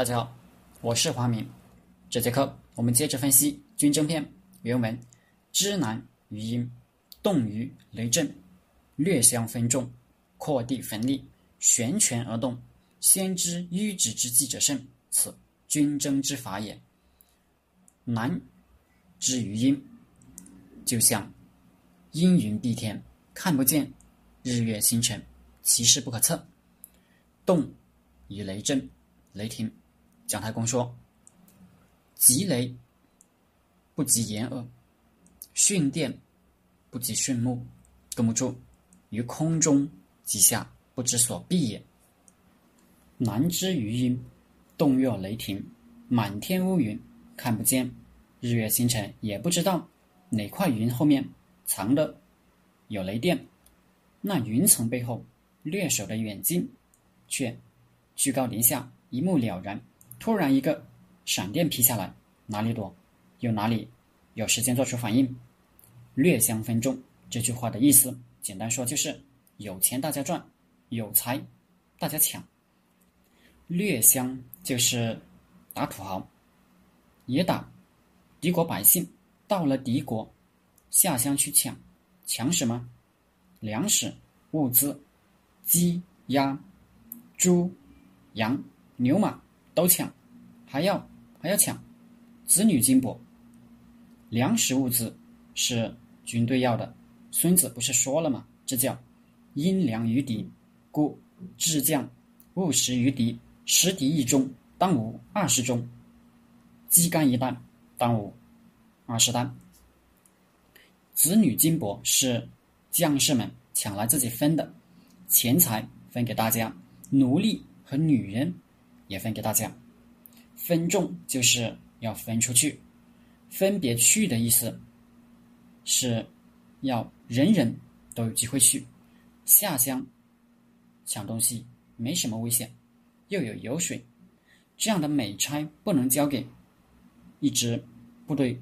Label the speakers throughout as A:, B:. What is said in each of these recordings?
A: 大家好，我是华明。这节课我们接着分析《军争篇》原文：知难于阴，动于雷震，略相分众，扩地分立，旋权而动。先知迂直之计者胜，此军争之法也。难之于阴，就像阴云蔽天，看不见日月星辰，其势不可测。动于雷震，雷霆。姜太公说：“急雷不及掩耳，巽电不及巽木。根木柱于空中击下，不知所避也。南之余阴，动若雷霆，满天乌云，看不见日月星辰，也不知道哪块云后面藏的有雷电。那云层背后略守的远近，却居高临下，一目了然。”突然，一个闪电劈下来，哪里躲，又哪里有时间做出反应？略相分众这句话的意思，简单说就是有钱大家赚，有财大家抢。略相就是打土豪，也打敌国百姓。到了敌国下乡去抢，抢什么？粮食、物资、鸡、鸭、猪、羊、牛马。都抢，还要还要抢，子女金帛，粮食物资是军队要的。孙子不是说了吗？这叫因粮于敌，故智将务食于敌。食敌一中，当无二十中；鸡肝一担，当无二十担。子女金帛是将士们抢来自己分的，钱财分给大家，奴隶和女人。也分给大家，分众就是要分出去，分别去的意思，是要人人都有机会去下乡抢东西，没什么危险，又有油水，这样的美差不能交给一支部队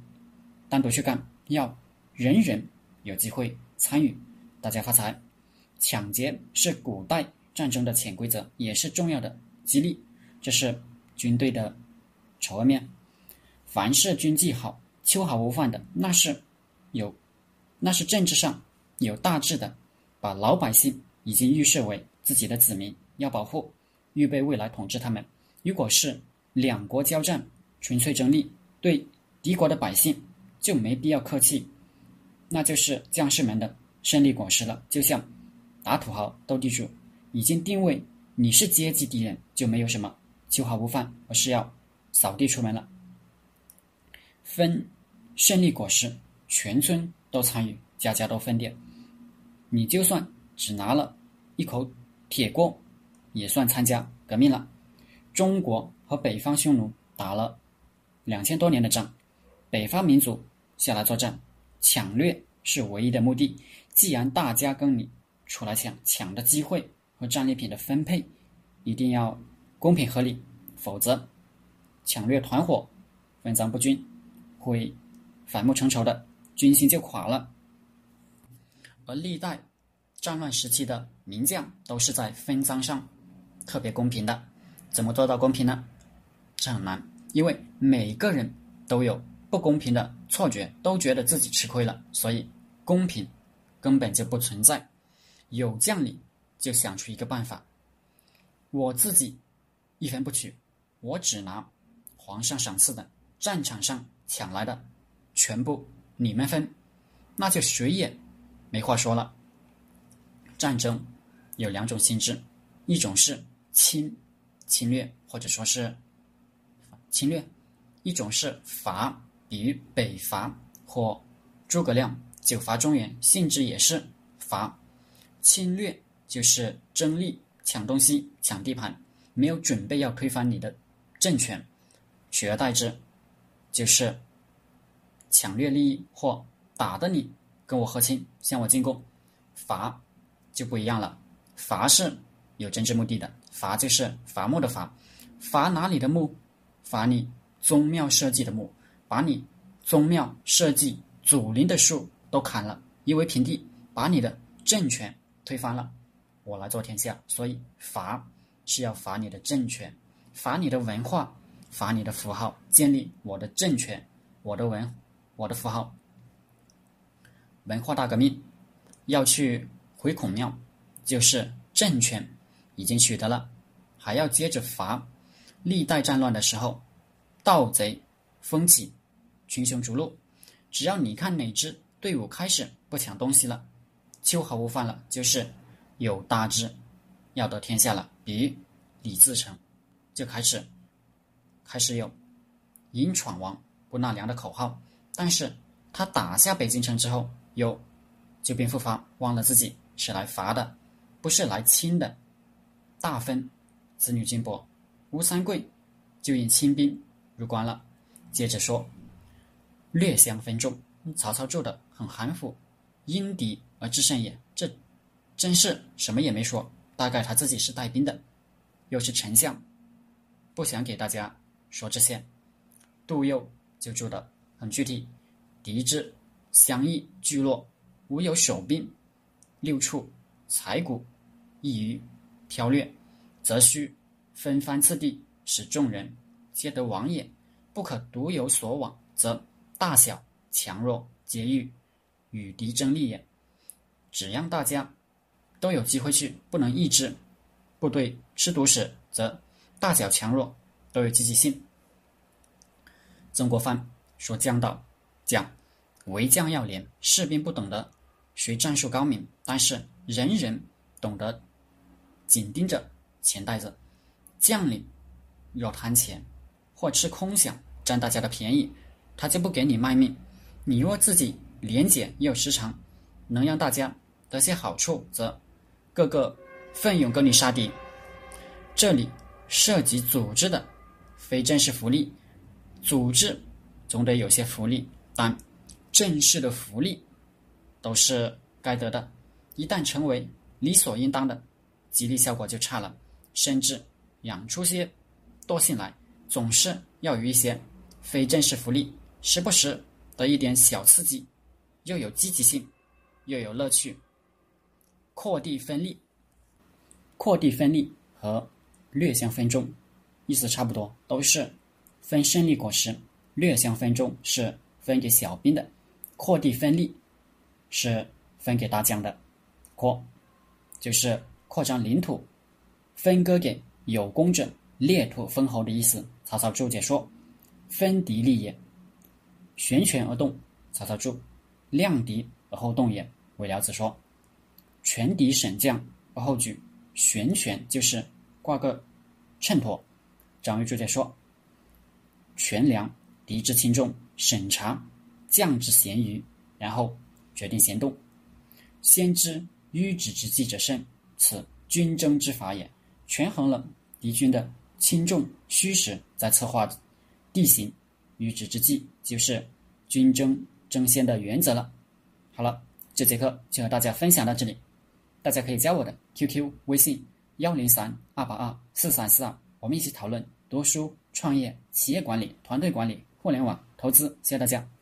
A: 单独去干，要人人有机会参与，大家发财。抢劫是古代战争的潜规则，也是重要的激励。这是军队的丑恶面。凡是军纪好、秋毫无犯的，那是有，那是政治上有大志的，把老百姓已经预设为自己的子民，要保护，预备未来统治他们。如果是两国交战，纯粹争利，对敌国的百姓就没必要客气，那就是将士们的胜利果实了。就像打土豪、斗地主，已经定位你是阶级敌人，就没有什么。秋毫无犯，而是要扫地出门了。分胜利果实，全村都参与，家家都分点。你就算只拿了一口铁锅，也算参加革命了。中国和北方匈奴打了两千多年的仗，北方民族下来作战，抢掠是唯一的目的。既然大家跟你出来抢，抢的机会和战利品的分配，一定要。公平合理，否则抢掠团伙、分赃不均，会反目成仇的，军心就垮了。而历代战乱时期的名将都是在分赃上特别公平的。怎么做到公平呢？这很难，因为每个人都有不公平的错觉，都觉得自己吃亏了，所以公平根本就不存在。有将领就想出一个办法，我自己。一分不取，我只拿皇上赏赐的战场上抢来的，全部你们分，那就谁也没话说了。战争有两种性质，一种是侵侵略或者说是侵略，一种是伐，比如北伐或诸葛亮九伐中原，性质也是伐。侵略就是争利、抢东西、抢地盘。没有准备要推翻你的政权，取而代之就是抢掠利益或打的你跟我和亲向我进贡，伐就不一样了。伐是有政治目的的，伐就是伐木的伐，伐哪里的木？伐你宗庙社稷的木，把你宗庙社稷祖灵的树都砍了，夷为平地，把你的政权推翻了，我来做天下。所以伐。是要罚你的政权，罚你的文化，罚你的符号，建立我的政权，我的文，我的符号。文化大革命要去回孔庙，就是政权已经取得了，还要接着罚。历代战乱的时候，盗贼风起，群雄逐鹿。只要你看哪支队伍开始不抢东西了，秋毫无犯了，就是有大志要得天下了。比李自成就开始开始有迎闯王不纳粮的口号，但是他打下北京城之后，又旧病复发，忘了自己是来伐的，不是来清的。大分子女金帛，吴三桂就引清兵入关了。接着说。略相分众，曹操做的很含糊，因敌而制胜也。这真是什么也没说，大概他自己是带兵的，又是丞相，不想给大家说这些。杜佑就做的很具体，敌之相邑聚落，无有守兵，六处财谷易于剽掠，则须分番次第，使众人皆得往也。不可独有所往，则。大小强弱皆欲与敌争利也。只让大家都有机会去，不能抑制部队吃独食，则大小强弱都有积极性。曾国藩说：“将道讲，为将要廉，士兵不懂得学战术高明，但是人人懂得紧盯着钱袋子。将领若贪钱或吃空饷，占大家的便宜。”他就不给你卖命，你若自己廉洁又时常，能让大家得些好处，则个个奋勇跟你杀敌。这里涉及组织的，非正式福利，组织总得有些福利，但正式的福利都是该得的。一旦成为理所应当的，激励效果就差了，甚至养出些惰性来。总是要有一些非正式福利。时不时得一点小刺激，又有积极性，又有乐趣。扩地分利，扩地分利和略相分众意思差不多，都是分胜利果实。略相分众是分给小兵的，扩地分利是分给大将的。扩就是扩张领土，分割给有功者，裂土封侯的意思。曹操注解说：分敌利也。悬权而动，曹操注：量敌而后动也。韦辽子说：全敌审将而后举，悬权就是挂个秤砣。张玉柱在说：权量敌之轻重，审查将之贤愚，然后决定行动。先知迂直之计者胜，此军争之法也。权衡了敌军的轻重虚实，再策划地形。迂直之计就是军争争先的原则了。好了，这节课就和大家分享到这里，大家可以加我的 QQ 微信幺零三二八二四三四二，我们一起讨论读书、创业、企业管理、团队管理、互联网投资。谢谢大家。